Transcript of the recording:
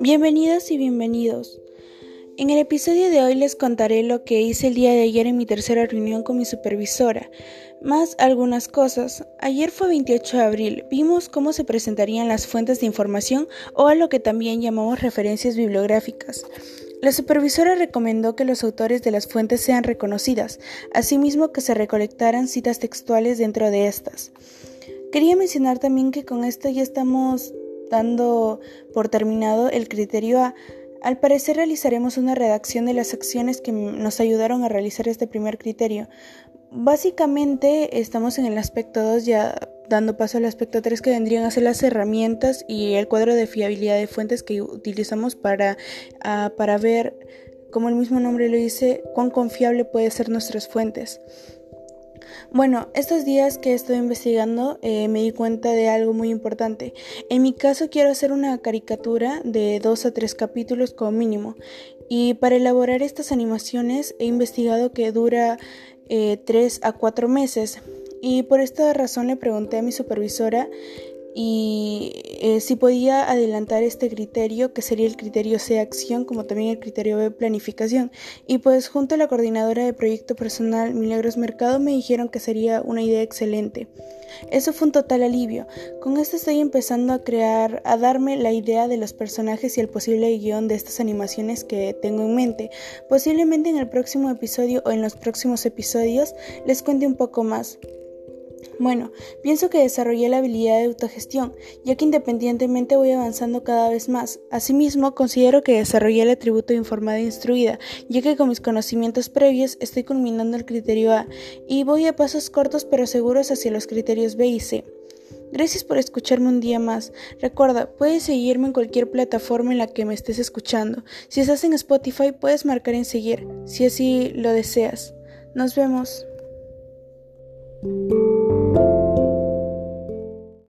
Bienvenidos y bienvenidos. En el episodio de hoy les contaré lo que hice el día de ayer en mi tercera reunión con mi supervisora, más algunas cosas. Ayer fue 28 de abril, vimos cómo se presentarían las fuentes de información o a lo que también llamamos referencias bibliográficas. La supervisora recomendó que los autores de las fuentes sean reconocidas, asimismo que se recolectaran citas textuales dentro de estas. Quería mencionar también que con esto ya estamos dando por terminado el criterio A al parecer realizaremos una redacción de las acciones que nos ayudaron a realizar este primer criterio. Básicamente estamos en el aspecto 2 ya dando paso al aspecto 3 que vendrían a ser las herramientas y el cuadro de fiabilidad de fuentes que utilizamos para, ah, para ver, como el mismo nombre lo dice, cuán confiable pueden ser nuestras fuentes. Bueno, estos días que estoy investigando eh, me di cuenta de algo muy importante. En mi caso quiero hacer una caricatura de dos a tres capítulos como mínimo. Y para elaborar estas animaciones he investigado que dura eh, tres a cuatro meses. Y por esta razón le pregunté a mi supervisora y eh, si podía adelantar este criterio, que sería el criterio C acción, como también el criterio B planificación. Y pues junto a la coordinadora de proyecto personal Milagros Mercado me dijeron que sería una idea excelente. Eso fue un total alivio. Con esto estoy empezando a crear, a darme la idea de los personajes y el posible guion de estas animaciones que tengo en mente. Posiblemente en el próximo episodio o en los próximos episodios les cuente un poco más. Bueno, pienso que desarrollé la habilidad de autogestión, ya que independientemente voy avanzando cada vez más. Asimismo, considero que desarrollé el atributo de informada e instruida, ya que con mis conocimientos previos estoy culminando el criterio A y voy a pasos cortos pero seguros hacia los criterios B y C. Gracias por escucharme un día más. Recuerda, puedes seguirme en cualquier plataforma en la que me estés escuchando. Si estás en Spotify, puedes marcar en seguir, si así lo deseas. Nos vemos.